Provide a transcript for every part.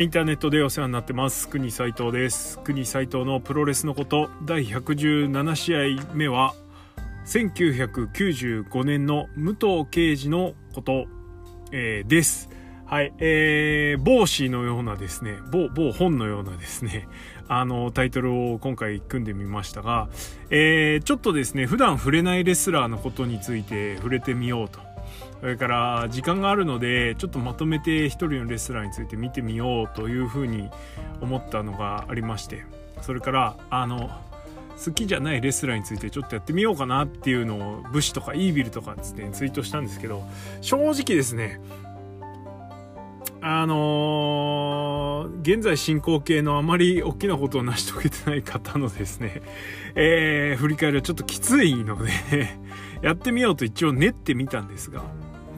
インターネットでお世話になってます。国斉藤です。国斉藤のプロレスのこと。第117試合目は1995年の武藤敬司のこと、えー、です。はい、えー、帽子のようなですね、某、某本のようなですね、あの、タイトルを今回組んでみましたが、えー、ちょっとですね、普段触れないレスラーのことについて触れてみようとそれから時間があるのでちょっとまとめて一人のレスラーについて見てみようというふうに思ったのがありましてそれからあの好きじゃないレスラーについてちょっとやってみようかなっていうのを武士とかイービルとかつってツイートしたんですけど正直ですねあのー、現在進行形のあまり大きなことを成し遂げてない方のですね、えー、振り返りはちょっときついのでやってみようと一応練ってみたんですが、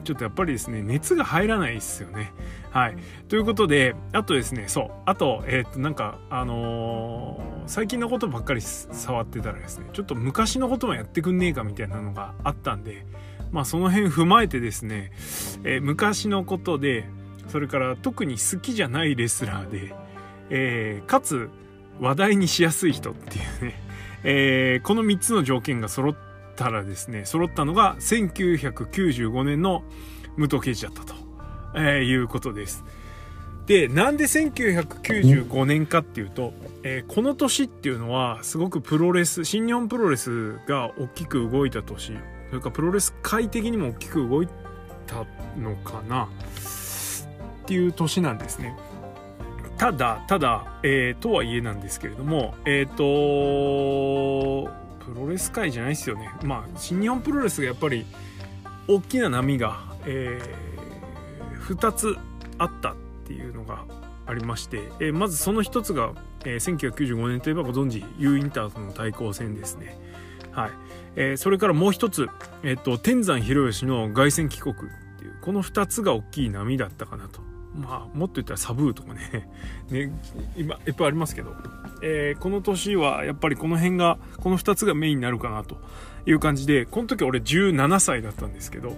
ちょっとやっぱりですね、熱が入らないですよね。はい。ということで、あとですね、そう。あと、えー、っと、なんか、あのー、最近のことばっかり触ってたらですね、ちょっと昔のこともやってくんねえかみたいなのがあったんで、まあその辺踏まえてですね、えー、昔のことで、それから特に好きじゃないレスラーで、えー、かつ話題にしやすい人っていうね、えー、この3つの条件が揃ってたらですね、揃ったのが1995年の武藤刑事だったと、えー、いうことです。で、なんで1995年かっていうと、えー、この年っていうのはすごくプロレス、新日本プロレスが大きく動いた年、それからプロレス界的にも大きく動いたのかなっていう年なんですね。ただ、ただ、えー、とはいえなんですけれども、えっ、ー、とプロレス界じゃないですよね。まあ、新日本プロレスがやっぱり大きな波が、えー、2つあったっていうのがありまして、えー、まずその1つが、えー、1995年といえばご存知 U インターとの対抗戦ですね。はい。えー、それからもう一つ、えっ、ー、と、天山広義の凱旋帰国っていう、この2つが大きい波だったかなと。まあ、もっと言ったらサブーとかね ね、今、いっぱいありますけど、えー、この年はやっぱりこの辺が、この2つがメインになるかなという感じで、この時俺17歳だったんですけど、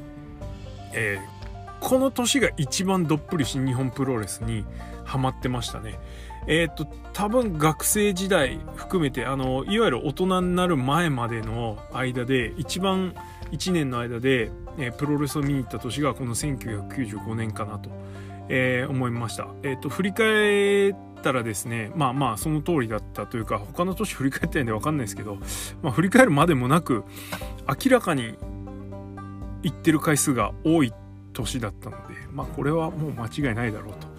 えー、この年が一番どっぷり新日本プロレスにハマってましたね。えっ、と、多分学生時代含めて、あの、いわゆる大人になる前までの間で、一番1年の間で、えー、プロレスを見に行った年がこの1995年かなとえー、思いました。えっ、ー、と、振り返ったらですね、まあまあ、その通りだったというか、他の年振り返ってないんで分かんないですけど、まあ、振り返るまでもなく、明らかに行ってる回数が多い年だったので、まあ、これはもう間違いないだろうと。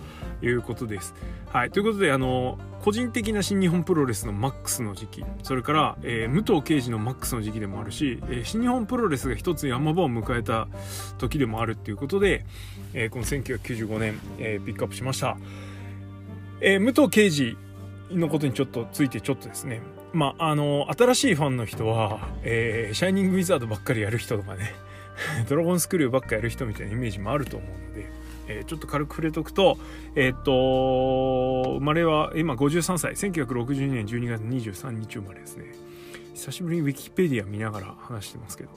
いうことです。はい。ということで、あの、個人的な新日本プロレスのマックスの時期、それから、えー、武藤敬司のマックスの時期でもあるし、えー、新日本プロレスが一つ山場を迎えた時でもあるっていうことで、えー、この1995年、えピックアップしました。え武藤敬司のことにちょっとついてちょっとですね、まあ、あの、新しいファンの人は、えシャイニングウィザードばっかりやる人とかね、ドラゴンスクリューばっかやる人みたいなイメージもあると思うので、えー、ちょっと軽く触れとくと、えー、っと、生まれは今53歳、1962年12月23日生まれですね。久しぶりにウィキペディア見ながら話してますけど。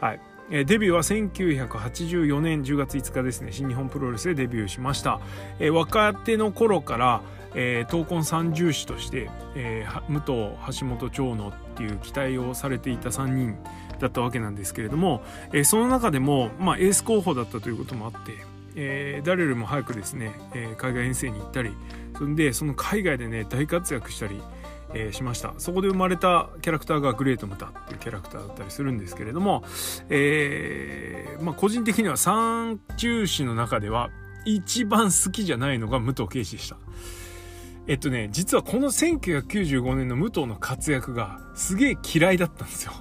はい。えデビューは1984年10月5日ですね、新日本プロレスでデビューしました。え若手の頃から、えー、闘魂三重士として、えー、武藤、橋本長野っていう期待をされていた3人だったわけなんですけれども、えー、その中でも、まあ、エース候補だったということもあって、えー、誰よりも早くですね、えー、海外遠征に行ったりそんでその海外でね大活躍したり、えー、しました。そこで生まれたキャラクターがグレートムタっていうキャラクターだったりするんですけれども、えーまあ、個人的には三中士の中では一番好きじゃないのが武藤敬司でした。えっとね実はこの1995年の武藤の活躍がすげえ嫌いだったんですよ。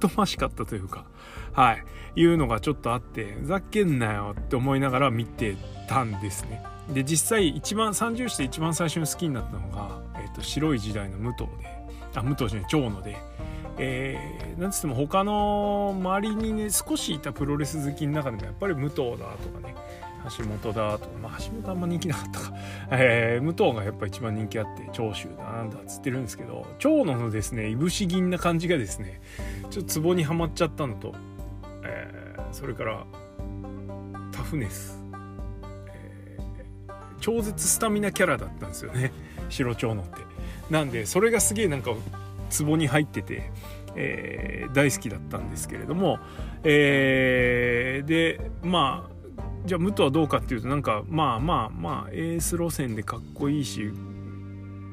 疎ましかったというか。はい、いうのがちょっとあって、ふざけんなよって思いながら見てたんですね。で、実際一番、三重視で一番最初に好きになったのが、えっ、ー、と、白い時代の武藤で、あ、武藤じゃない、長野で、えー、なんつっても他の周りにね、少しいたプロレス好きの中でもやっぱり武藤だとかね、橋本だとか、まあ橋本あんま人気なかったか、えー、武藤がやっぱ一番人気あって、長州だなんだっつってるんですけど、長野のですね、いぶし銀な感じがですね、ちょっとツボにはまっちゃったのと、えー、それからタフネス、えー、超絶スタミナキャラだったんですよね。白蝶野って。なんでそれがすげえなんかツボに入ってて、えー、大好きだったんですけれども、えー、でまあじゃあ武藤はどうかっていうとなんかまあまあまあエース路線でかっこいいし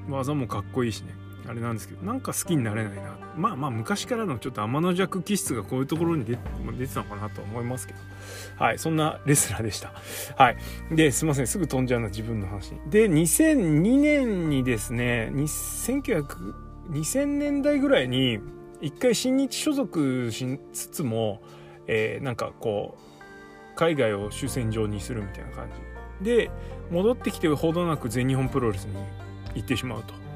技もかっこいいしね。あれなんですけどなんか好きになれないな。まあまあ昔からのちょっと天の弱気質がこういうところに出出てたのかなと思いますけど。はいそんなレスラーでした。はい。ですいません。すぐ飛んじゃうな自分の話。で2002年にですね1900 2000年代ぐらいに一回新日所属しつつも、えー、なんかこう海外を主戦場にするみたいな感じ。で戻ってきてほどなく全日本プロレスに行ってしまうと。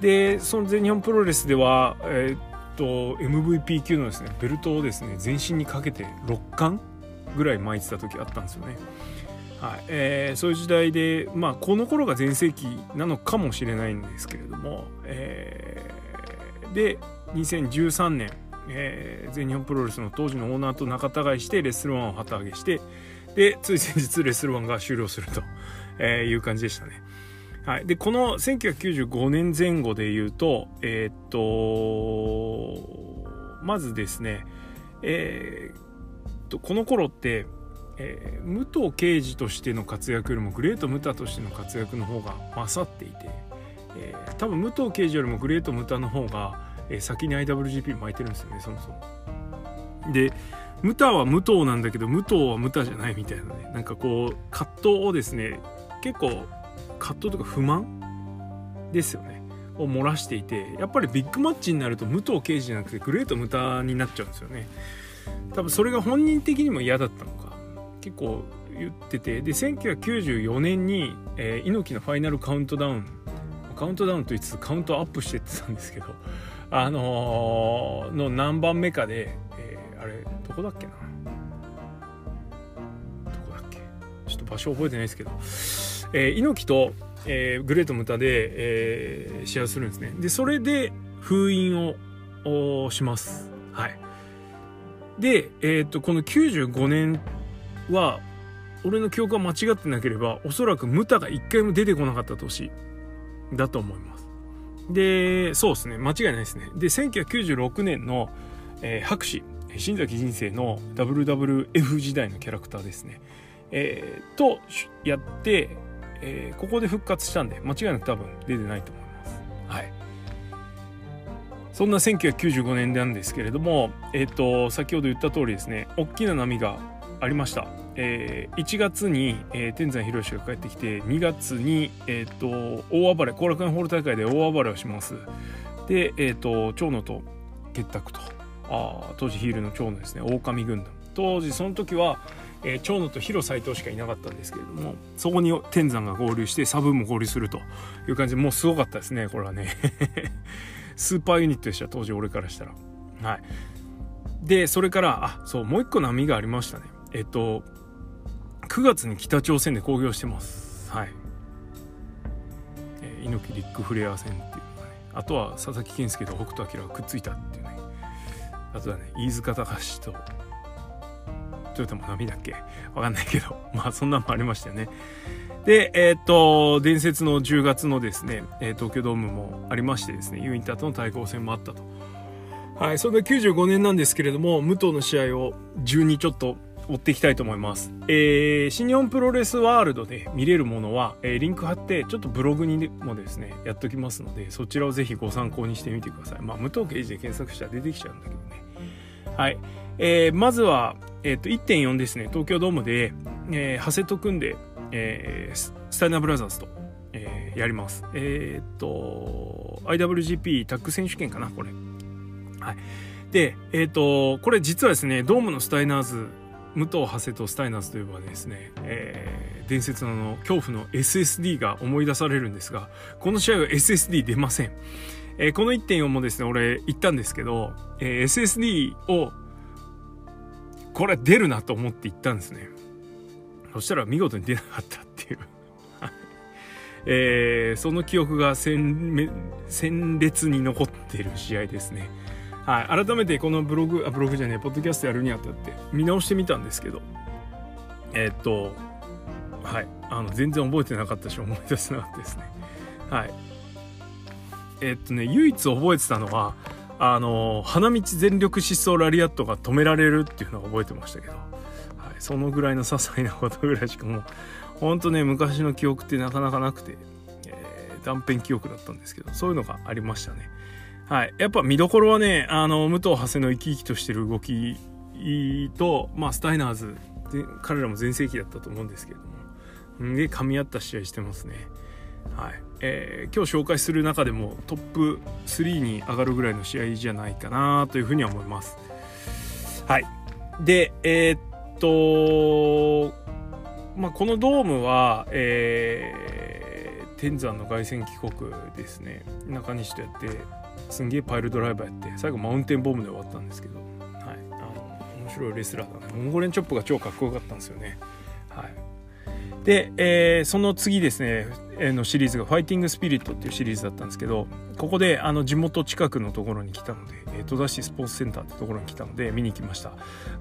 でその全日本プロレスでは、えー、っと MVP 級のですねベルトをですね全身にかけて6冠ぐらい巻いてた時あったんですよね。はいえー、そういう時代で、まあ、この頃が全盛期なのかもしれないんですけれども、えー、で2013年、えー、全日本プロレスの当時のオーナーと仲違いしてレッスルワンを旗揚げしてでつい先日レッスルワンが終了すると、えいう感じでしたね。はい、でこの1995年前後で言うとえー、っとまずですねえー、っとこの頃ってえー、武藤刑事としての活躍よりもグレート・ムタとしての活躍の方が勝っていて、えー、多分武藤刑事よりもグレート・ムタの方が、えー、先に IWGP 巻いてるんですよねそもそも。でムタは武藤なんだけど武藤はムタじゃないみたいなねなんかこう葛藤をですね結構葛藤とか不満ですよね。を漏らしていてやっぱりビッグマッチになると武藤刑事じゃなくてグレート・ムタになっちゃうんですよね。多分それが本人的にも嫌だったのか結構言ってて。で1994年に、えー、猪木のファイナルカウントダウンカウントダウンと言いつつカウントアップしてってたんですけどあのー、の何番目かで、えー、あれどこだっけな？どこだっけ？ちょっと場所覚えてないですけど、えー、猪木と、えー、グレートムタで、えー、試合するんですね。でそれで封印をします。はい。で、えーとこの95年は俺の記憶が間違ってなければおそらくムタが一回も出てこなかった年だと思います。でそうですね。間違いないですね。で1996年の、えー、博士新崎人生の WWF 時代のキャラクターですね。えー、とやって、えー、ここで復活したんで間違いなく多分出てないと思います。はい。そんな1995年なんですけれども、えっ、ー、と、先ほど言った通りですね、大きな波がありました。えー、1月に、えー、天山博が帰ってきて2月に、えーと、大暴れ後楽園ホール大会で大暴れをします。で、えーと、長野と結託と。あ当時ヒールの長野ですね狼軍団。当時その時は、えー、長野と広斎藤しかいなかったんですけれどもそこに天山が合流してサブも合流するという感じでもうすごかったですねこれはね。スーパーユニットでした当時俺からしたら。はい。でそれからあそうもう一個波がありましたね。えっと9月に北朝鮮で興行してます。はい、えー、猪木リックフレア戦っていうね。あとは佐々木健介と北斗晶がくっついたっていうね。あとはね飯塚隆とトヨタも波だっけ？わかんないけど まあそんなんもありましたよねで、えっ、と、伝説の10月のですね、え、東京ドームもありましてですね、ユインターとの対抗戦もあったと。はい、それが95年なんですけれども、武藤の試合を12ちょっと追っていきたいと思います。えー、新日本プロレスワールドで見れるものは、えー、リンク貼ってちょっとブログにもですねやっときますのでそちらをぜひご参考にしてみてください。まあ武藤刑事で検索したら出てきちゃうんだけどね。はい。えー、まずは、えー、と1.4ですね東京ドームで、えー、長谷と組んで、えー、スタイナーブラザーズと、えー、やります。えっ、と IWGP タッグ選手権かなこれ。はい。で、えっ、と、これ実はですね、ドームのスタイナーズ武藤長谷とスタイナーズといえばですね、えー、伝説のの恐怖の SSD が思い出されるんですがこの試合は SSD 出ません、えー、この1.4もですね俺言ったんですけど、えー、SSD をこれ出るなと思って言ったんですね。そしたら見事に出なかったっていう。えー、その記憶が鮮烈に残ってる試合ですね。はい、改めてこのブログあブログじゃねえポッドキャストやるにあたって見直してみたんですけど。えー、っとはい。あの全然覚えてなかったし思い出せなかったですね。はい。えっとね唯一覚えてたのはあの花道全力疾走ラリアットが止められるっていうのは覚えてましたけど、はい、そのぐらいの些細なことぐらいしかもうほんとね昔の記憶ってなかなかなくて、えー、断片記憶だったんですけどそういうのがありましたねはい。やっぱ見どころはね、あの、武藤長谷の生き生きとしてる動きと、まあ、スタイナーズで、彼らも全盛期だったと思うんですけれども、すげえ噛み合った試合してますね。はい。えー、今日紹介する中でもトップ3に上がるぐらいの試合じゃないかなというふうには思います。はい。で、えー、っと、まあ、このドームは、えー、天山の凱旋帰国ですね。中西とやって、すんげえパイルドライバーやって最後マウンテンボムで終わったんですけど、はい、あの面白いレスラーだねモンゴレンチョップが超かっこよかったんですよね。で、えー、その次ですね、えー、のシリーズが「ファイティングスピリット」っていうシリーズだったんですけどここであの地元近くのところに来たので、えー、戸田市スポーツセンターってところに来たので見に来ました。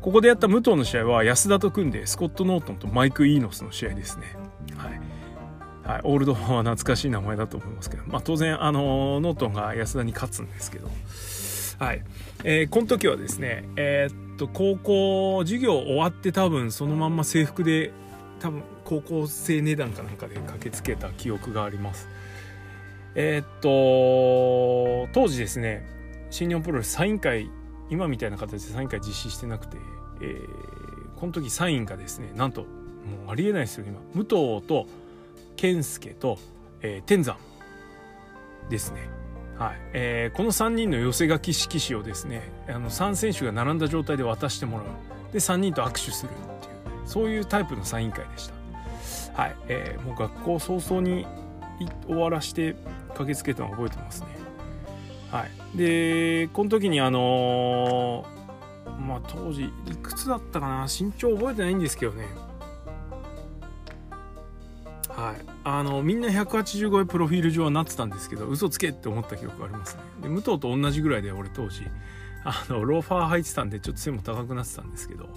ここでやった武藤の試合は安田と組んでスコット・ノートンとマイク・イーノスの試合ですね。はい。はい、オールドファンは懐かしい名前だと思いますけど、まあ、当然あのノートンが安田に勝つんですけど、はい。えー、この時はですね、えー、っと高校授業終わって多分そのまんま制服で多分高校生値段かなんかで駆けつけた記憶があります。えー、っと当時ですね新日本プロレスサイン会今みたいな形でサイン会実施してなくて、えー、この時サインがですねなんともうありえないですよ今。武藤と健介と、えー、天山ですね。はい。えー、この3人の寄せ書き色紙をですねあの3選手が並んだ状態で渡してもらう。で3人と握手するっていうそういうタイプのサイン会でした、はい。えー、もう学校早々に終わらして駆けつけたのを覚えてますね。はい。でこの時にあのー、まあ当時いくつだったかな？身長覚えてないんですけどね。はい、あのみんな180超えプロフィール上はなってたんですけど嘘つけって思った記憶がありますね。で武藤と同じぐらいで俺当時。あのローファー履いてたんでちょっと背も高くなってたんですけど、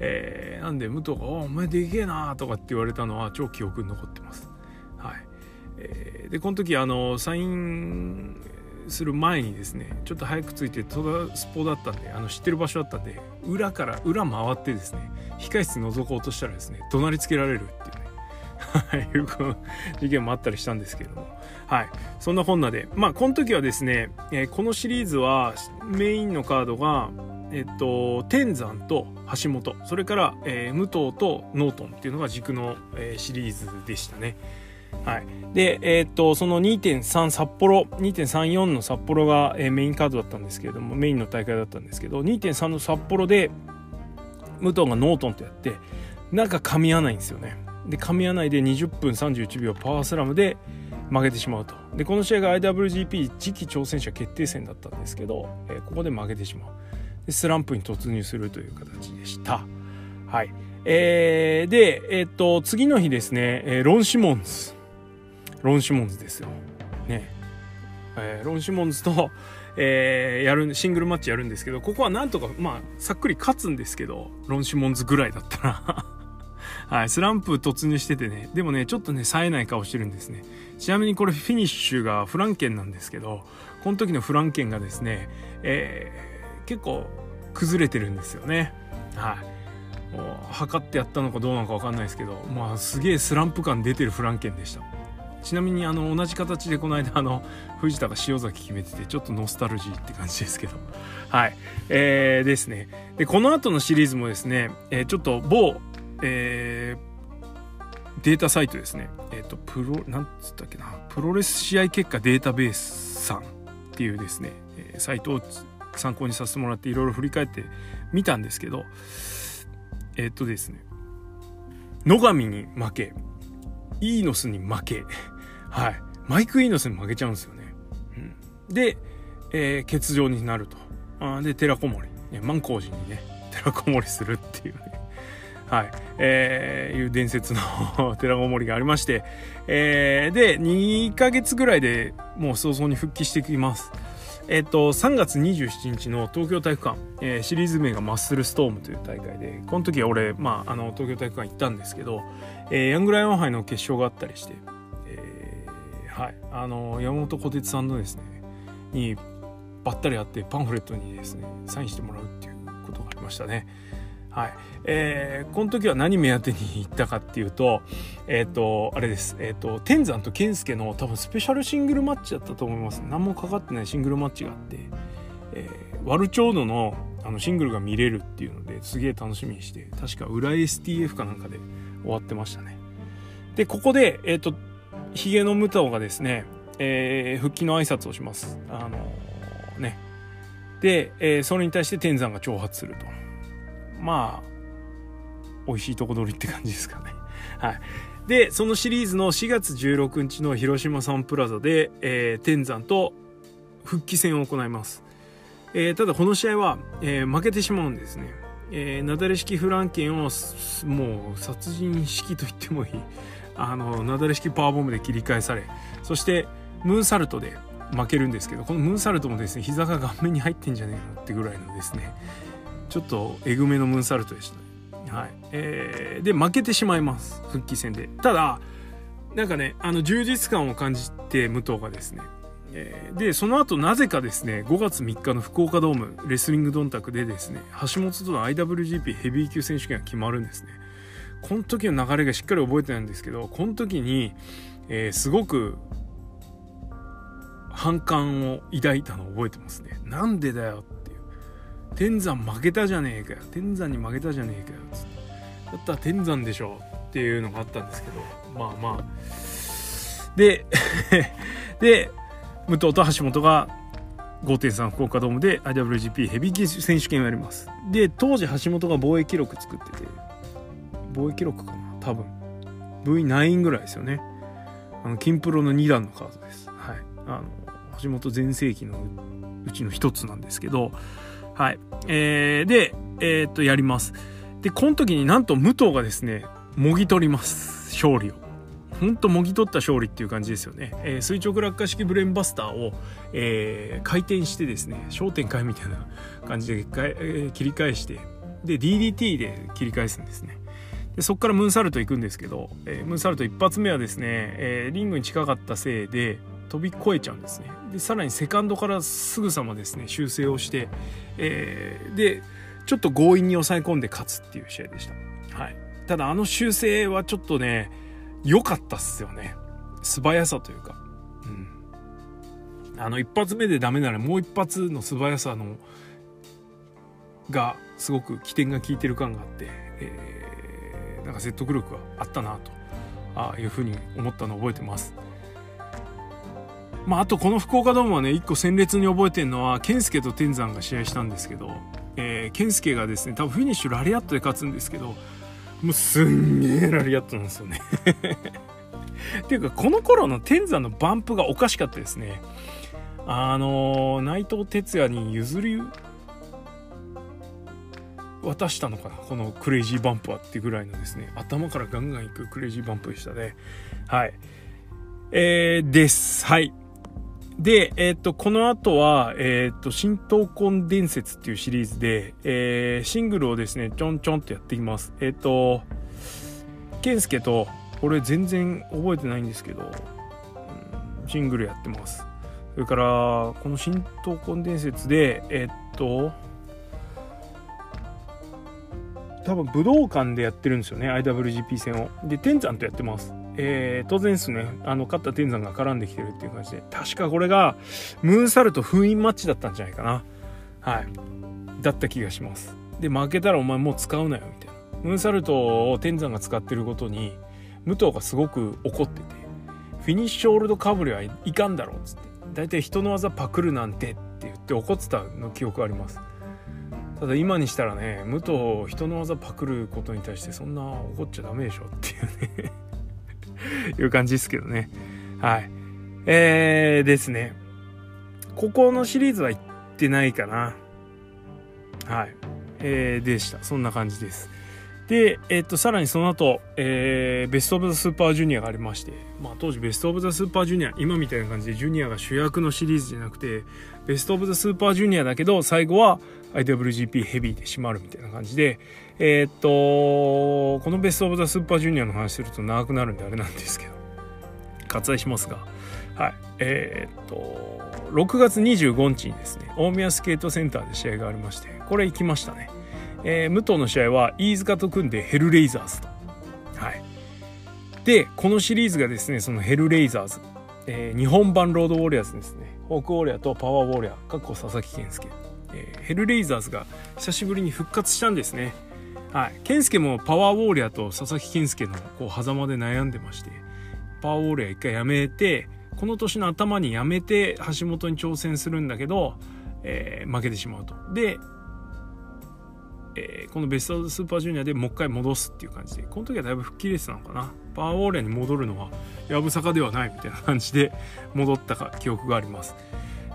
えー、なんで武藤が「お前でけえな」とかって言われたのは超記憶に残ってます。はい、えー、でこの時あのサインする前にですねちょっと早く着いて戸田スポだったんであの知ってる場所だったんで裏から裏回ってですね控室覗こうとしたらですね怒鳴りつけられるっていう いう事件もあったりしたんですけれども、はい、そんなこんなで、まあ、この時はですね、えー、このシリーズはメインのカードが、えっと、天山と橋本それから、えー、武藤とノートンっていうのが軸の、えー、シリーズでしたね。はい、で、えー、っとその2.3札幌2.34の札幌が、えー、メインカードだったんですけれどもメインの大会だったんですけど2.3の札幌で武藤がノートンとやってなんか噛み合わないんですよね。で噛み合わないで20分31秒パワースラムで負けてしまうとでこの試合が IWGP 次期挑戦者決定戦だったんですけど、えー、ここで負けてしまうスランプに突入するという形でした。はい。えー、でえー、っと次の日ですね、えー、ロン・シモンズ。ロン・シモンズですよ。ね。えー、ロン・シモンズと、えー、やるシングルマッチやるんですけどここはなんとかまあさっくり勝つんですけどロン・シモンズぐらいだったら。はい、スランプ突入しててね、でもね、ちょっとね、冴えない顔してるんですね。ちなみにこれフィニッシュがフランケンなんですけど、この時のフランケンがですね、えー、結構崩れてるんですよね。はい。もう測ってやったのかどうなのか分かんないですけど、まあすげえスランプ感出てるフランケンでした。ちなみにあの同じ形でこの間あの藤田が塩崎決めててちょっとノスタルジーって感じですけどはいえー、ですねでこの後のシリーズもですね、えー、ちょっと某えー、データサイトですね。えっ、ー、と、プロ、なんつったっけな、プロレス試合結果データベースさんっていうですね、サイトを参考にさせてもらっていろいろ振り返ってみたんですけど、えっ、とですね、野上に負け、イーノスに負け、はい、マイク・イーノスに負けちゃうんですよね。うん、で、えー、欠場になると。あで、寺子守、ね、万光寺にね、寺子守するっていうね。はい、えー、いう伝説の 寺子守がありまして、えー、で、2ヶ月ぐらいでもう早々に復帰してきます。えっと、3月27日の東京体育館、えー、シリーズ名がマッスルストームという大会で、この時は俺、まあ、あの、東京体育館行ったんですけど、えー、ヤングライオン杯の決勝があったりして、えー、はい、あの、山本小鉄さんのですね、にばったり会ってパンフレットにですね、サインしてもらうっていうことがありましたね。はい。えー、この時は何目当てに行ったかっていうと、えっ、ー、と、あれです。えっ、ー、と、天山と健介の多分スペシャルシングルマッチだったと思います。何もかかってないシングルマッチがあって、えー、ワルチョードのあのシングルが見れるっていうのですげえ楽しみにして、確か裏 STF かなんかで終わってましたね。で、ここで、えっ、ー、と、ヒゲのムタオがですね、えー、復帰の挨拶をします。あの、ね。で、えー、それに対して天山が挑発すると。まあ、美味しいとこ取りって感じですかね。はい。で、そのシリーズの4月16日の広島サンプラザで、えー、天山と復帰戦を行います。えー、ただこの試合は、えー、負けてしまうんですね。えー、なだれ式フランケンをもう殺人式と言ってもいい あのなだれ式パワーボムで切り返されそしてムーンサルトで負けるんですけどこのムーンサルトもですね膝が顔面に入ってんじゃねえのってぐらいのですねちょっとえぐめのムーンサルトでしたね。はい。えー、で、負けてしまいます。復帰戦で。ただ、なんかね、あの、充実感を感じて、武藤がですね。え、で、その後、なぜかですね、5月3日の福岡ドーム、レスリングドンタクでですね、橋本との IWGP ヘビー級選手権が決まるんですね。この時の流れがしっかり覚えてないんですけど、この時に、えー、すごく反感を抱いたのを覚えてますね。なんでだよ天山負けたじゃねえかよ。天山に負けたじゃねえかよ。ってだったら天山でしょっていうのがあったんですけど。まあまあ。で で武藤と橋本が5.3福岡ドームで IWGP ヘビー級選手権をやります。で当時橋本が防衛記録作ってて。防衛記録かな？多分。V9 ぐらいですよね。あの金プロの2段のカードです。はい。あの橋本全盛期のうちの一つなんですけど。はい。えー、で、えー、っと、やります。で、この時になんと武藤がですね、もぎ取ります。勝利を。ほんともぎ取った勝利っていう感じですよね。えー、垂直落下式ブレーンバスターを、えー、回転してですね、焦点回みたいな感じで、えー、切り返して、で、DDT で切り返すんですね。でそこからムーンサルト行くんですけど、えー、ムーンサルト一発目はですね、えー、リングに近かったせいで飛び越えちゃうんですね。でさらにセカンドからすぐさまですね修正をして、えー、でちょっと強引に抑え込んで勝つっていう試合でした、はい、ただあの修正はちょっとね良かったっすよね。素早さというか。うん。あの一発目でダメならもう一発の素早さのがすごく起点が効いてる感があって、えー、なんか説得力があったなとあいうふうに思ったのを覚えてます。まあ、あとこの福岡ドームはね、一個鮮烈に覚えてるのは、健介と天山が試合したんですけど、えー、健介がですね、多分フィニッシュラリアットで勝つんですけど、もうすんげえラリアットなんですよね。っ ていうか、この頃の天山のバンプがおかしかったですね。あのー、内藤哲也に譲り渡したのかなこのクレイジーバンプはっていうぐらいのですね頭からガンガンいくクレイジーバンプでしたね。はい。えー、です。はい。で、えっ、ー、と、この後は、えっ、ー、と、新闘魂伝説っていうシリーズで、えー、シングルをですね、ちょんちょんとやっていきます。えっ、と、健介と、これ全然覚えてないんですけど、うん、シングルやってます。それから、この新闘魂伝説で、えっと、多分武道館でやってるんですよね、IWGP 戦を。で、天山とやってます。えー、当然ですね、あの、勝った天山が絡んできてるっていう感じで、確かこれが、ムーンサルト封印マッチだったんじゃないかな。はい。だった気がします。で、負けたらお前もう使うなよ、みたいな。ムーンサルトを天山が使ってることに、武藤がすごく怒ってて、フィニッシュオールドかぶりはいかんだろう、つって。大体人の技パクるなんてって言って怒ってたの記憶あります。ただ今にしたらね、武藤人の技パクることに対してそんな怒っちゃダメでしょっていうねいう感じですけどね。はい。えー、ですね。ここのシリーズは行ってないかな。はい。えー、でした。そんな感じです。で、えっと、さらにその後、えー、ベスト・オブ・ザ・スーパージュニアがありまして、まあ、当時ベスト・オブ・ザ・スーパージュニア今みたいな感じでジュニアが主役のシリーズじゃなくてベスト・オブ・ザ・スーパージュニアだけど最後は IWGP ヘビーで締まるみたいな感じでえー、っとこのベスト・オブ・ザ・スーパージュニアの話すると長くなるんであれなんですけど割愛しますがはいえー、っと6月25日にですね大宮スケートセンターで試合がありましてこれ行きましたね。えー、武藤の試合は飯塚と組んでヘルレイザーズと。はい。で、このシリーズがですね、そのヘルレイザーズ、えー、日本版ロードウォリアーズですね。ホークウォリアーとパワーウォリアー、かっこ佐々木健介。えー、ヘルレイザーズが久しぶりに復活したんですね。はい。健介もパワーウォーリアーと佐々木健介のこう狭間で悩んでまして、パワーウォーリアー一回やめて、この年の頭にやめて橋本に挑戦するんだけど、えー、負けてしまうと。で、えー、このベストスーパージュニアでもう一回戻すっていう感じでこの時はだいぶ吹っ切れてたのかな。パワーウォーリアに戻るのはやぶさかではないみたいな感じで戻ったか記憶があります。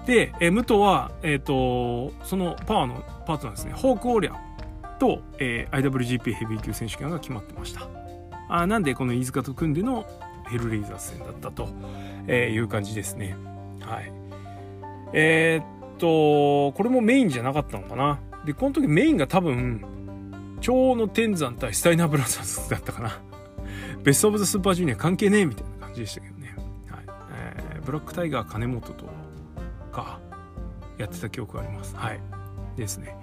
で、えー、武藤は、えーと、そのパワーのパートナーですね。ホークウォーリアと、えー、IWGP ヘビー級選手権が決まってました。あなんでこの飯塚と組んでのヘルレイザー戦だったと、えー、いう感じですね。はい。えー、っとこれもメインじゃなかったのかな。でこの時メインが多分蝶の天山対スタイナーブラザーズだったかな。ベスト・オブ・ザ・スーパージュニア関係ねえみたいな感じでしたけどね、はい。えー、ブラックタイガー金本とかやってた記憶があります。はい。ですね。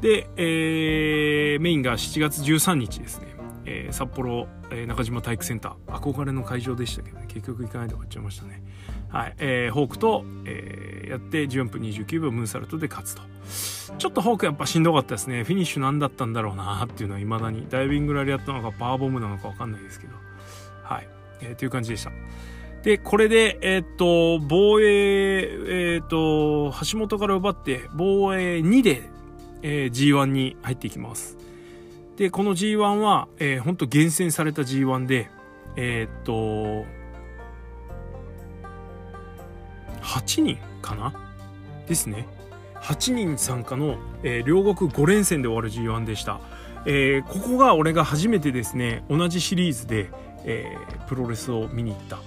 で、えー、メインが7月13日ですね、えー、札幌、えー、中島体育センター。憧れの会場でしたけどね。結局行かないで終わっちゃいましたね。はい、えー、ホークと、えー、やって14分29秒ムーンサルトで勝つと。ちょっとホークやっぱしんどかったですね。フィニッシュ何だったんだろうなっていうのは未だに。ダイビングラリアットなのかパワーボムなのか分かんないですけど。はい、えー、という感じでした。でこれでえー、っと防衛えー、っと橋本から奪って防衛2で、えー、G1 に入っていきます。でこの G1 は、えー、ほんと厳選された G1 でえー、っと8人かな？ですね。8人参加の、えー、両国5連戦で終わる G1 でした、えー、ここが俺が初めてですね同じシリーズで、えー、プロレスを見に行った。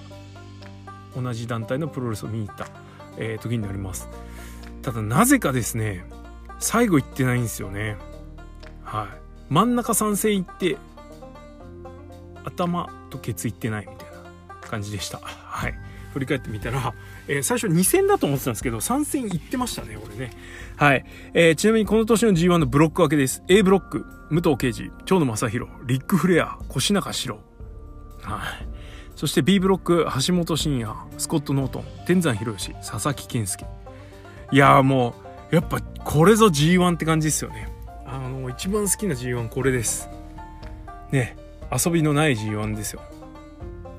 同じ団体のプロレスを見に行った、え、時になります。ただなぜかですね最後行ってないんですよね。はい。真ん中参戦行って頭とケツ行ってないみたいな感じでした。はい。振り返ってみたら、えー、最初2戦だと思ってたんですけど、3戦行ってましたね、俺ね。はい。えー、ちなみにこの年の G1 のブロック分けです。A ブロック、武藤敬司、長野正宏、リック・フレア、越中史郎。はい。そして B ブロック、橋本真也、スコット・ノートン、天山博義、佐々木健介。いやーもう、やっぱこれぞ G1 って感じですよね。あの、一番好きな G1 これです。ね、遊びのない G1 ですよ。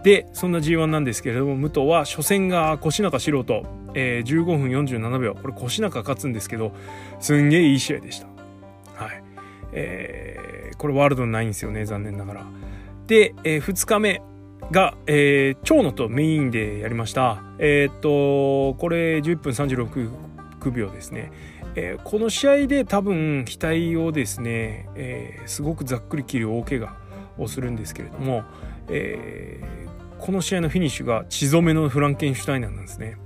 でそんな G1 なんですけれども武藤は初戦が越中素人、えー、15分47秒これ越中勝つんですけどすんげえいい試合でした。はいえー、これワールドないんですよね残念ながら。で、えー、2日目が、えー、長野とメインでやりました。えー、っとこれ11分36秒ですね。えー、この試合で多分額をですね、えー、すごくざっくり切る大怪我をするんですけれども、えー、この試合のフィニッシュが血染めのフランケンシュタイナーなんですね。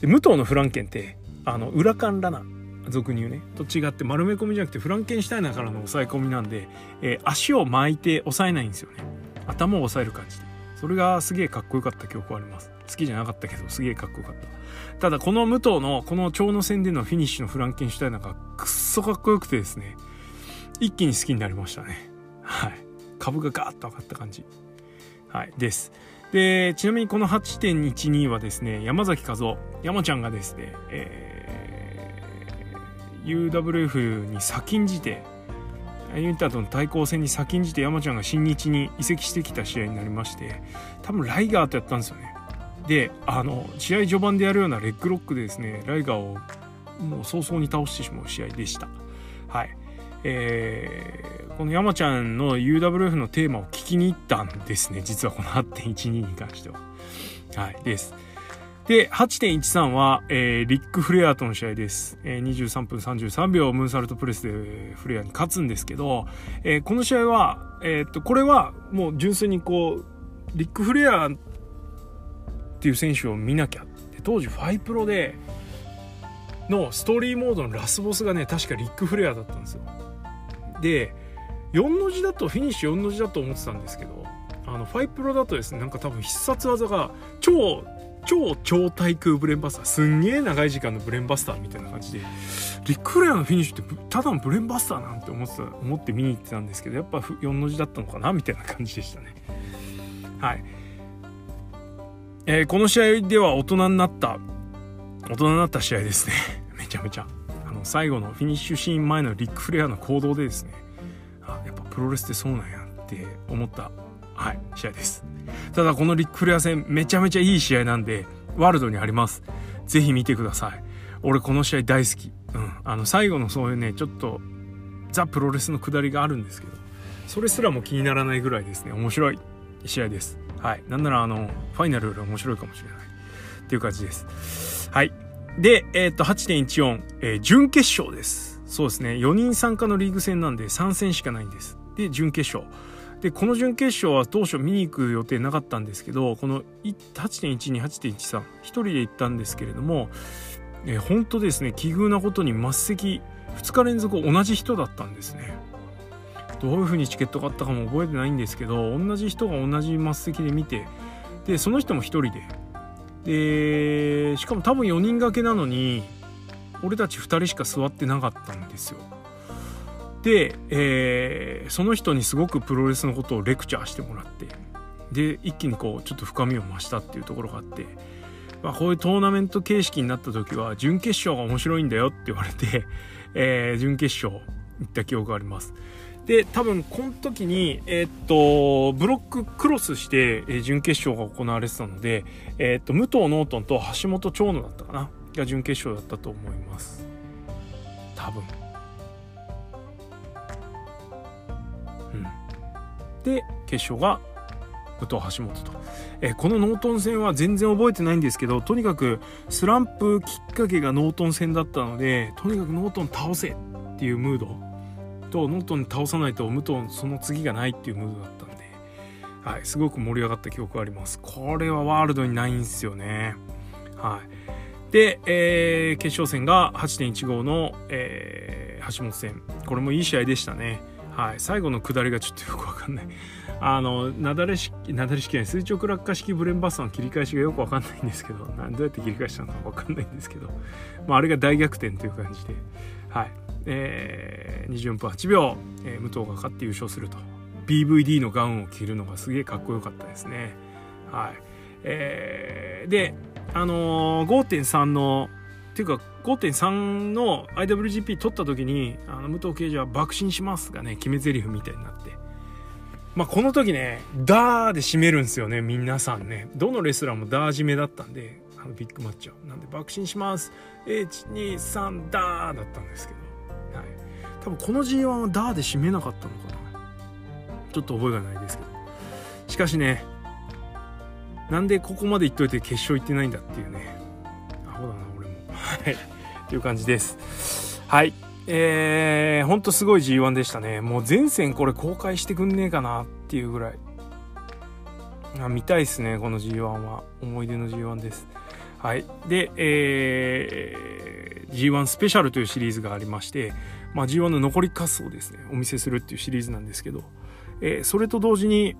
で武藤のフランケンってあの裏勘ラナ俗に言うね。と違って丸め込みじゃなくてフランケンシュタイナーからの抑え込みなんで、えー、足を巻いて押さえないんですよね。頭を押さえる感じで。それがすげえかっこよかった記憶はあります。好きじゃなかったけどすげえかっこよかった。ただこの武藤のこの蝶野戦でのフィニッシュのフランケンシュタイナーがくっそかっこよくてですね。一気に好きになりましたね。はい。株がガーッと上がった感じ、はい、です。でちなみにこの8.12はですね山崎和夫山ちゃんがですね、えー、UWF に先んじてユニターとの対抗戦に先んじて山ちゃんが新日に移籍してきた試合になりまして多分ライガーとやったんですよね。であの試合序盤でやるようなレッグロックでですねライガーをもう早々に倒してしまう試合でした。はい。えー、この山ちゃんの UWF のテーマを聞きに行ったんですね実はこの8.12に関しては。はいです。で、8.13は、えー、リック・フレアとの試合です。えー、23分33秒ムーンサルトプレスでフレアに勝つんですけど、えー、この試合は、えー、っと、これはもう純粋にこう、リック・フレアっていう選手を見なきゃ。で当時ファイプロでのストーリーモードのラスボスがね、確かリック・フレアだったんですよ。で、4の字だと、フィニッシュ4の字だと思ってたんですけど、あの、ファイプロだとですね、なんか多分必殺技が超超超対空ブレンバスターすんげえ長い時間のブレンバスターみたいな感じでリック・レアのフィニッシュってただのブレンバスターなんて思ってた思って見に行ってたんですけどやっぱ4の字だったのかなみたいな感じでしたね。はい、えー、この試合では大人になった大人になった試合ですね。めちゃめちゃ。の最後のフィニッシュシーン前のリック・フレアの行動でですねあやっぱプロレスってそうなんやって思ったはい試合ですただこのリックフレア戦めちゃめちゃいい試合なんで、ワールドにあります。ぜひ見てください。俺この試合大好き。うん。あの最後のそういうね、ちょっとザ・プロレスの下りがあるんですけど、それすらも気にならないぐらいですね、面白い試合です。はい。なんならあの、ファイナルより面白いかもしれない。っていう感じです。はい。で、えー、っと、8.14、えー、準決勝です。そうですね。4人参加のリーグ戦なんで3戦しかないんです。で、準決勝。でこの準決勝は当初見に行く予定なかったんですけどこの8.12、8.13一人で行ったんですけれども、えー、本当ですね奇遇なことに末席2日連続同じ人だったんですねどういう風にチケット買ったかも覚えてないんですけど同じ人が同じ末席で見てでその人も1人ででしかも多分4人掛けなのに俺たち2人しか座ってなかったんですよで、えー、その人にすごくプロレスのことをレクチャーしてもらってで一気にこうちょっと深みを増したっていうところがあって、まあ、こういうトーナメント形式になった時は準決勝が面白いんだよって言われて、えー、準決勝行った記憶があります。で多分この時に、えー、っとブロッククロスして、え、準決勝が行われてたので、えー、っと武藤ノートンと橋本長野だったかな？が準決勝だったと思います。多分。うん。で決勝が武藤橋本と、えこのノートン戦は全然覚えてないんですけどとにかくスランプきっかけがノートン戦だったのでとにかくノートン倒せっていうムード。とノートン倒さないと武藤その次がないっていうムードだったんで、はい、すごく盛り上がった記憶があります。これはワールドにないんですよね。はい。で、えー、決勝戦が8.15の、えー、橋本戦。これもいい試合でしたね。はい、最後の下りがちょっとよくわかんない。あの、なだれ式、なだれ式垂直落下式ブレンバスの切り返しがよくわかんないんですけど、どうやって切り返したのかわかんないんですけど、まあ、あれが大逆転という感じで、はい。えー、24分8秒、えー、武藤が勝って優勝すると。BVD のガウンを着るのがすげえかっこよかったですね。はい。えー、で、あのー、5.3のっていうか5.3の IWGP 取った時にあの武藤敬司は爆心しますがね決め台詞みたいになってまあこの時ねダーで締めるんですよね皆さんねどのレスラーもダー締めだったんであのビッグマッチはなんで爆心します123ダーだったんですけど、はい、多分この G1 はダーで締めなかったのかなちょっと覚えがないですけどしかしねなんでここまで行っといて決勝行ってないんだっていうねアホだな俺もはい。っていう感じです。はい。えー、ほんとすごい G1 でしたね。もう全線これ公開してくんねえかなっていうぐらい。あ見たいですね、この G1 は。思い出の G1 です。はい。で、えー、G1 スペシャルというシリーズがありまして、まあ、G1 の残り滑走をですね、お見せするっていうシリーズなんですけど、えー、それと同時に、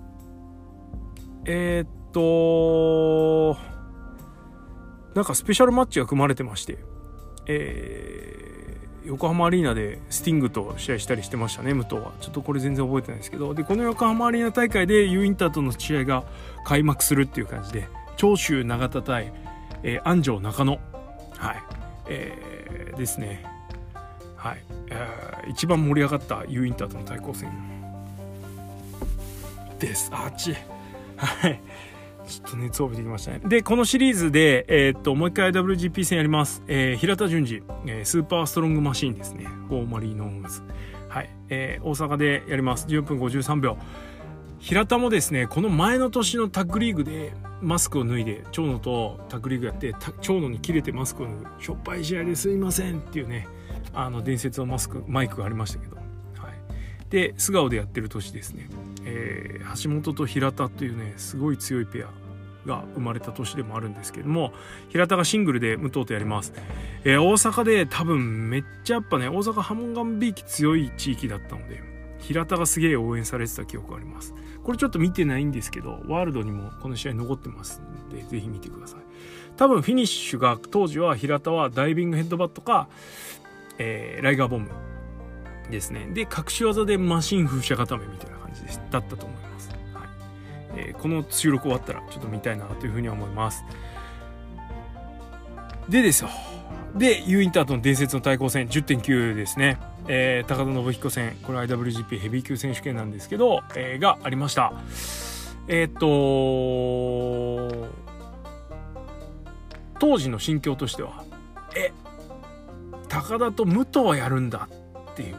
えー、っと、なんかスペシャルマッチが組まれてまして、えー、横浜アリーナでスティングと試合したりしてましたね、武藤は。ちょっとこれ全然覚えてないですけど、で、この横浜アリーナ大会で U インターとの試合が開幕するっていう感じで、長州永田対、えー、安城中野。はい。えー、ですね。はい。えー、一番盛り上がった U インターとの対抗戦です。あっち。はい。ちょっと熱を帯びてきましたね。で、このシリーズで、えー、っと、もう一回 WGP 戦やります。えー、平田淳二、えー、スーパーストロングマシーンですね。フォーマリーノーンズ。はい。えー、大阪でやります。10分53秒。平田もですね、この前の年のタッグリーグで、マスクを脱いで長野とタッグリーグやって長野に切れてマスクを脱ぐ。しょっぱい試合ですいませんっていうねあの伝説のマスクマイクがありましたけど、はい、で素顔でやってる年ですね、えー、橋本と平田というねすごい強いペアが生まれた年でもあるんですけども平田がシングルで武藤とやります、えー、大阪で多分めっちゃやっぱね大阪ハモンガンビーキ強い地域だったので平田がすげえ応援されてた記憶あります。これちょっと見てないんですけどワールドにもこの試合残ってますんでぜひ見てください。多分フィニッシュが当時は平田はダイビングヘッドバットか、えー、ライガーボムですね。で隠し技でマシン風車固めみたいな感じでだったと思います、はい。えー、この収録終わったらちょっと見たいなというふうに思います。でですよ。で U インターとの伝説の対抗戦10.9ですね。えー、高田信彦戦これ IWGP ヘビー級選手権なんですけど、えー、がありました。えー、っと当時の心境としてはえ高田と武藤はやるんだっていう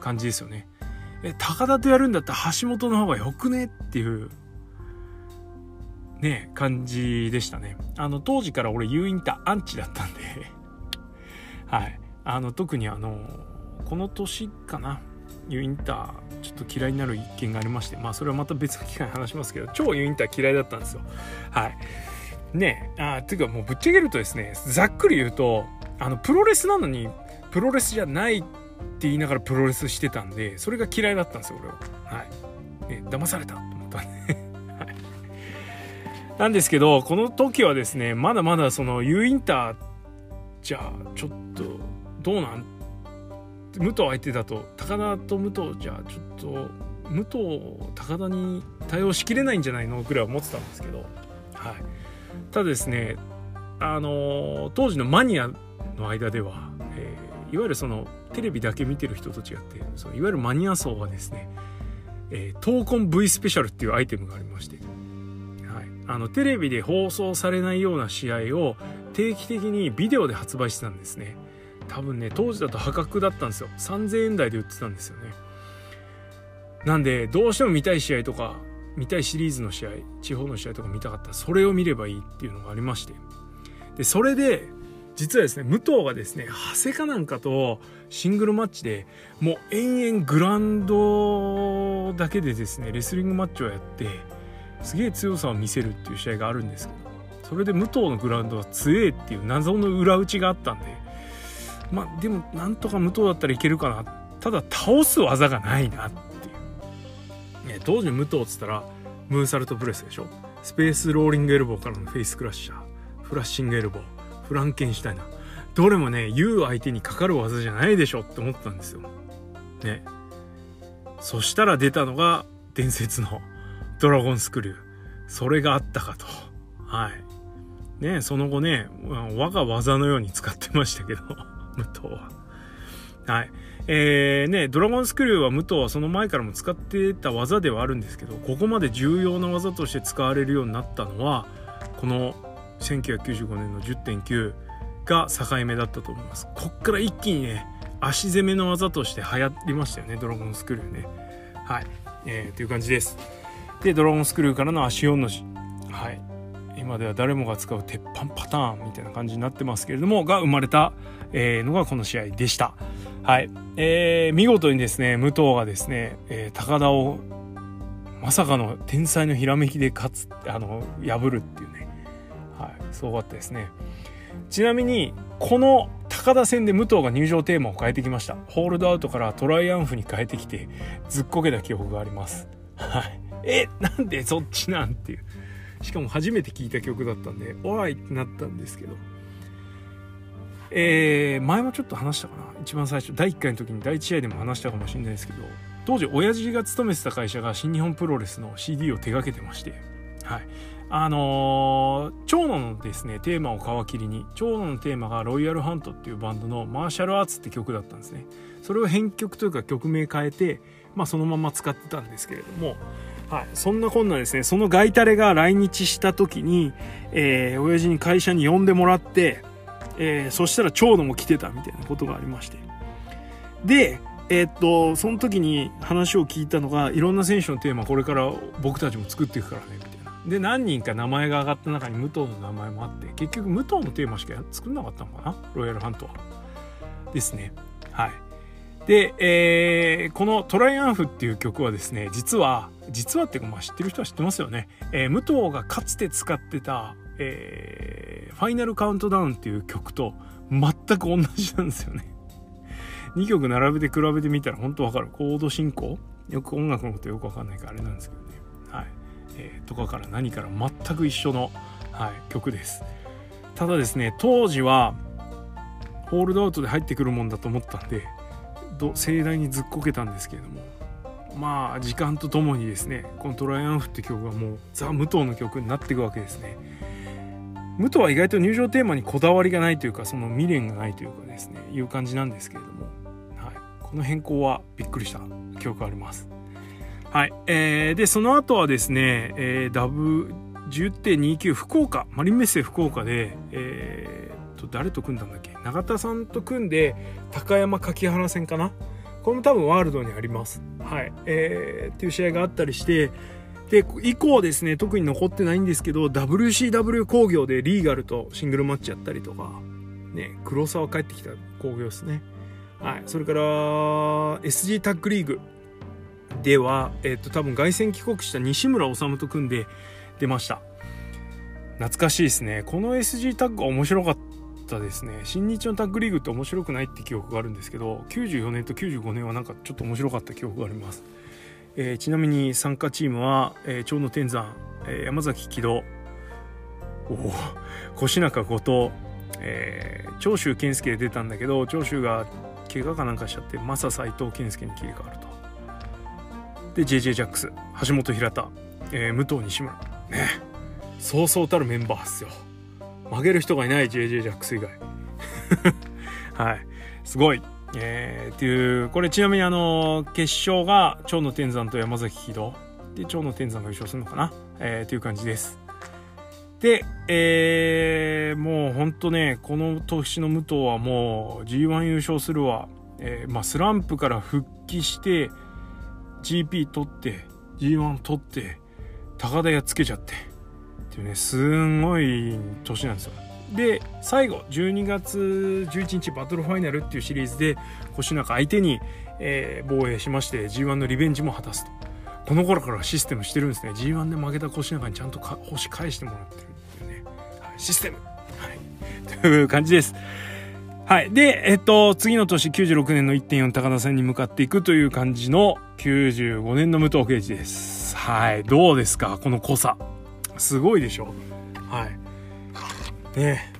感じですよね。え高田とやるんだったら橋本の方がよくねっていうね感じでしたね。あの当時から俺 U インタアンチだったんで。はい。あの特にあのこの年かなユインターちょっと嫌いになる一件がありましてまあそれはまた別の機会に話しますけど超ユインター嫌いだったんですよ。はい。ねあっていうかもうぶっちゃけるとですねざっくり言うとあのプロレスなのにプロレスじゃないって言いながらプロレスしてたんでそれが嫌いだったんですよ俺は。はい。ね騙されたと思ったんで。はい、なんですけどこの時はですねまだまだそのユインターじゃあちょっとどうなん武藤相手だと高田と武藤じゃちょっと武藤高田に対応しきれないんじゃないのぐらい思ってたんですけど、はい、ただですねあの当時のマニアの間では、えー、いわゆるそのテレビだけ見てる人と違ってそのいわゆるマニア層はですね、えー、闘魂 V スペシャルっていうアイテムがありまして、はい、あのテレビで放送されないような試合を定期的にビデオで発売してたんですね。多分ね当時だと破格だったんですよ。3000円台で売ってたんですよね。なんでどうしても見たい試合とか見たいシリーズの試合地方の試合とか見たかったらそれを見ればいいっていうのがありまして。でそれで実はですね武藤がですね長谷かなんかとシングルマッチでもう延々グランドだけでですねレスリングマッチをやってすげえ強さを見せるっていう試合があるんですけどそれで武藤のグラウンドは強えっていう謎の裏打ちがあったんでまあでもなんとか無糖だったらいけるかな。ただ倒す技がないなっていう、ね、当時無糖っつったらムーンサルトプレスでしょ。スペースローリングエルボーからのフェイスクラッシャー。フラッシングエルボー。フランケンシュタイナー。どれもね言う相手にかかる技じゃないでしょって思ったんですよ。ね。そしたら出たのが伝説のドラゴンスクリュー。それがあったかと。はい。ねその後ね我が技のように使ってましたけど。武藤は。はい。えー、ね、ドラゴンスクリューは武藤はその前からも使ってた技ではあるんですけど、ここまで重要な技として使われるようになったのは、この1995年の10.9が境目だったと思います。こっから一気にね、足攻めの技として流行りましたよね、ドラゴンスクリューね。はい。えー、という感じです。で、ドラゴンスクリューからの足4の字。はい。今では誰もが使う鉄板パターンみたいな感じになってますけれども、が生まれた、えー、のがこの試合でした。はい。えー、見事にですね、武藤がですね、えー、高田をまさかの天才のひらめきで勝つ、あの、破るっていうね。はい。すごかったですね。ちなみに、この高田戦で武藤が入場テーマを変えてきました。ホールドアウトからトライアンフに変えてきて、ずっこけた記憶があります。はい。え、なんでそっちなんていう。しかも初めて聞いた曲だったんで、おいってなったんですけど、えー、前もちょっと話したかな？一番最初、第1回の時に第1試合でも話したかもしれないですけど、当時親父が勤めてた会社が新日本プロレスの CD を手掛けてまして、はい。あのー、長野のですね、テーマを皮切りに、長野のテーマがロイヤルハントっていうバンドのマーシャルアーツって曲だったんですね。それを編曲というか曲名変えて、まあそのまま使ってたんですけれども、はい、そんなこんなですね、そのガイタレが来日した時に、えー、親父に会社に呼んでもらって、えー、そしたら長野も来てたみたいなことがありまして。で、えー、っと、その時に話を聞いたのが、いろんな選手のテーマこれから僕たちも作っていくからね、みたいな。で何人か名前が上がった中に武藤の名前もあって結局武藤のテーマしか作んなかったのかな？ロイヤルハントは。ですね。はい。で、えー、この「トライアンフ」っていう曲はですね実は実はっていうかまあ知ってる人は知ってますよね、えー、武藤がかつて使ってた、えー「ファイナルカウントダウン」っていう曲と全く同じなんですよね。2曲並べて比べてみたら本当わかる。コード進行？よく音楽のことよくわかんないからあれなんですけどね。はい、えー、とかから何から全く一緒の、はい、曲です。ただですね当時はホールドアウトで入ってくるもんだと思ったんでと盛大にずっこけたんですけれどもまあ時間とともにですねこの「トライアンフ」って曲はもうザ・武藤の曲になっていくわけですね。武藤は意外と入場テーマにこだわりがないというかその未練がないというかですねいう感じなんですけれども、はい、この変更はびっくりした記憶があります。はい、えー、でその後はですね、えー、ダブ10.29福岡マリンメッセ福岡で、えー、と誰と組んだんだっけ？永田さんと組んで高山柿原戦かな？これも多分ワールドにあります。はい。えー、っていう試合があったりして、で、以降ですね、特に残ってないんですけど、WCW 工業でリーガルとシングルマッチやったりとか、ね、黒沢帰ってきた工業ですね。はい。それから、SG タッグリーグでは、えっ、と、多分凱旋帰国した西村治と組んで出ました。懐かしいですね。この SG タッグは面白かったですね。新日のタッグリーグって面白くないって記憶があるんですけど、94年と95年はなんかちょっと面白かった記憶があります。えー、ちなみに参加チームは、えー、長野天山、えー、山崎木戸、お越中後藤、えー、長州健介で出たんだけど、長州が怪我かなんかしちゃって、マサ斎藤健介に切り替わると。で、JJ ジャックス、橋本平田、えー、武藤西村。ね。そうそうたるメンバーっすよ。曲げる人がいない JJ ジャックス以外。はい。すごい。えー、っていう、これちなみにあの、決勝が蝶野天山と山崎木戸。で、蝶野天山が優勝するのかなえー、っていう感じです。で、えー、もうほんとね、この年の武藤はもう G1 優勝するわ。えー、まあスランプから復帰して、GP 取って、G1 取って、高田やっつけちゃって。っていうね、すんごい年なんですよ。で最後12月11日バトルファイナルっていうシリーズで星中相手に、えー、防衛しまして G1 のリベンジも果たすとこの頃からシステムしてるんですね G1 で負けた星中にちゃんと星返してもらってるっていうね、はい、システムはい という感じですはい。で、えっと、次の年96年の1.4高田戦に向かっていくという感じの95年の武藤敬司です。はい。どうですか？この濃さ。すごいでしょ。はい。ね。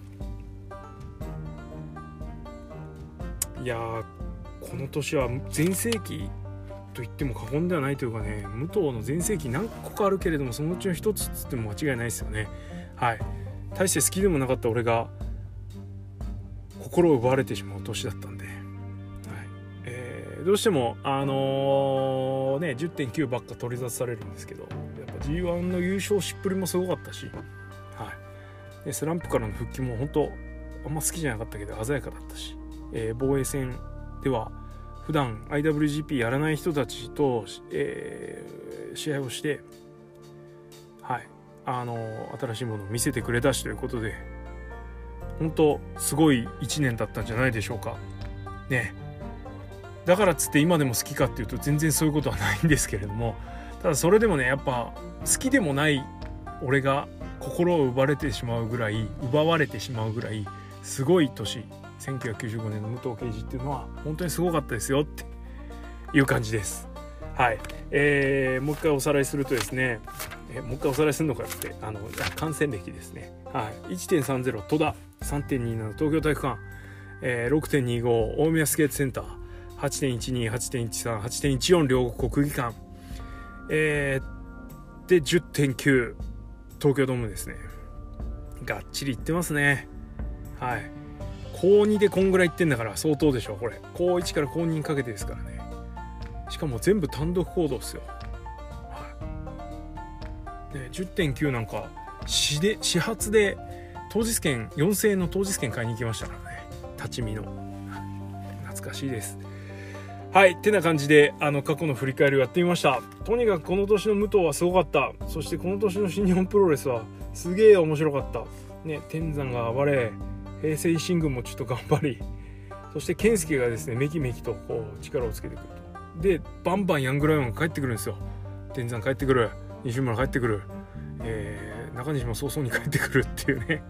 いやこの年は全盛期と言っても過言ではないというかね武藤の全盛期何個かあるけれどもそのうちの一つっつっても間違いないですよね。はい。大して好きでもなかった俺が心を奪われてしまう年だったんで、え、どうしてもあのー、ね10.9ばっか取り沙汰されるんですけど G1 の優勝しっぷりもすごかったしはい。でスランプからの復帰も本当あんま好きじゃなかったけど鮮やかだったし、えー、防衛戦では普段 IWGP やらない人たちと、えー、試合をしてはい。あの新しいものを見せてくれたしということで本当すごい1年だったんじゃないでしょうか。ね。だからっつって今でも好きかっていうと全然そういうことはないんですけれどもただそれでもねやっぱ好きでもない俺が心を奪われてしまうぐらい奪われてしまうぐらいすごい年1995年の武藤敬司っていうのは本当にすごかったですよっていう感じです。はい、えー、もう一回おさらいするとですね、え、もう一回おさらいするのかってあの感染歴ですね。はい、1.30戸田3.27東京体育館、えー、6.25大宮スケートセンター。8.12、8.13、8.14両国国技館、えー、で10.9東京ドームですね。がっちりいってますね。はい。高2でこんぐらいいってんだから相当でしょこれ。高1から高2にかけてですからね。しかも全部単独行動っすよ。はい。ね10.9なんか市で始発で当日券4000円の当日券買いに行きましたからね。立ち見の。懐かしいです。はいてな感じであの過去の振り返りをやってみました。とにかくこの年の武藤はすごかった。そしてこの年の新日本プロレスはすげえ面白かった。ね天山が暴れ平成維新軍もちょっと頑張り。そして健介がですねめきめきとこう力をつけてくると。でバンバンヤングライオンが帰ってくるんですよ。天山帰ってくる。西村帰ってくる。えー、中西も早々に帰ってくるっていうね。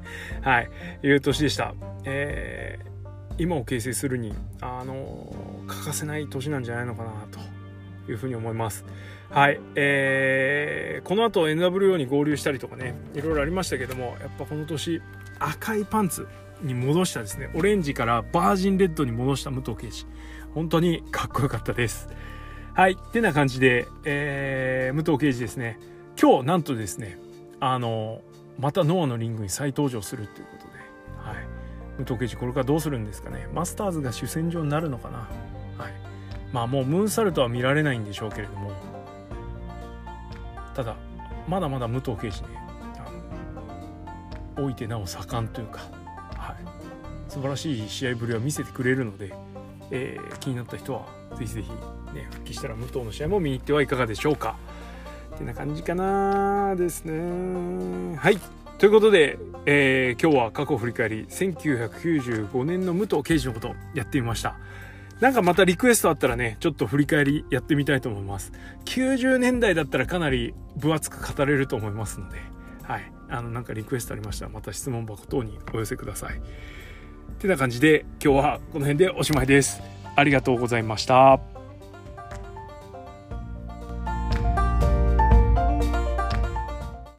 はいいう年でした。えー今を形成するに、あの欠かせない年なんじゃないのかなというふうに思います。はい。えー、この後 NWO に合流したりとかね、いろいろありましたけども、やっぱこの年、赤いパンツに戻したですね、オレンジからバージンレッドに戻した武藤敬司。本当にかっこよかったです。はい。ってな感じで、えー、武藤敬司ですね、今日なんとですね、あのまたノアのリングに再登場するっていうことで、武藤敬司これからどうするんですかね。マスターズが主戦場になるのかな。はい。まあもうムーンサルトは見られないんでしょうけれども。ただまだまだ武藤敬司ね。置いてなお盛んというか、はい、素晴らしい試合ぶりは見せてくれるので、えー、気になった人はぜひぜひ、ね、復帰したら武藤の試合も見に行ってはいかがでしょうか。ってな感じかなですね。はい。ということで、えー、今日は過去振り返り1995年の武藤敬司のことやってみました。なんかまたリクエストあったらねちょっと振り返りやってみたいと思います。90年代だったらかなり分厚く語れると思いますのではい。あのなんかリクエストありましたらまた質問箱等にお寄せください。てな感じで今日はこの辺でおしまいです。ありがとうございました。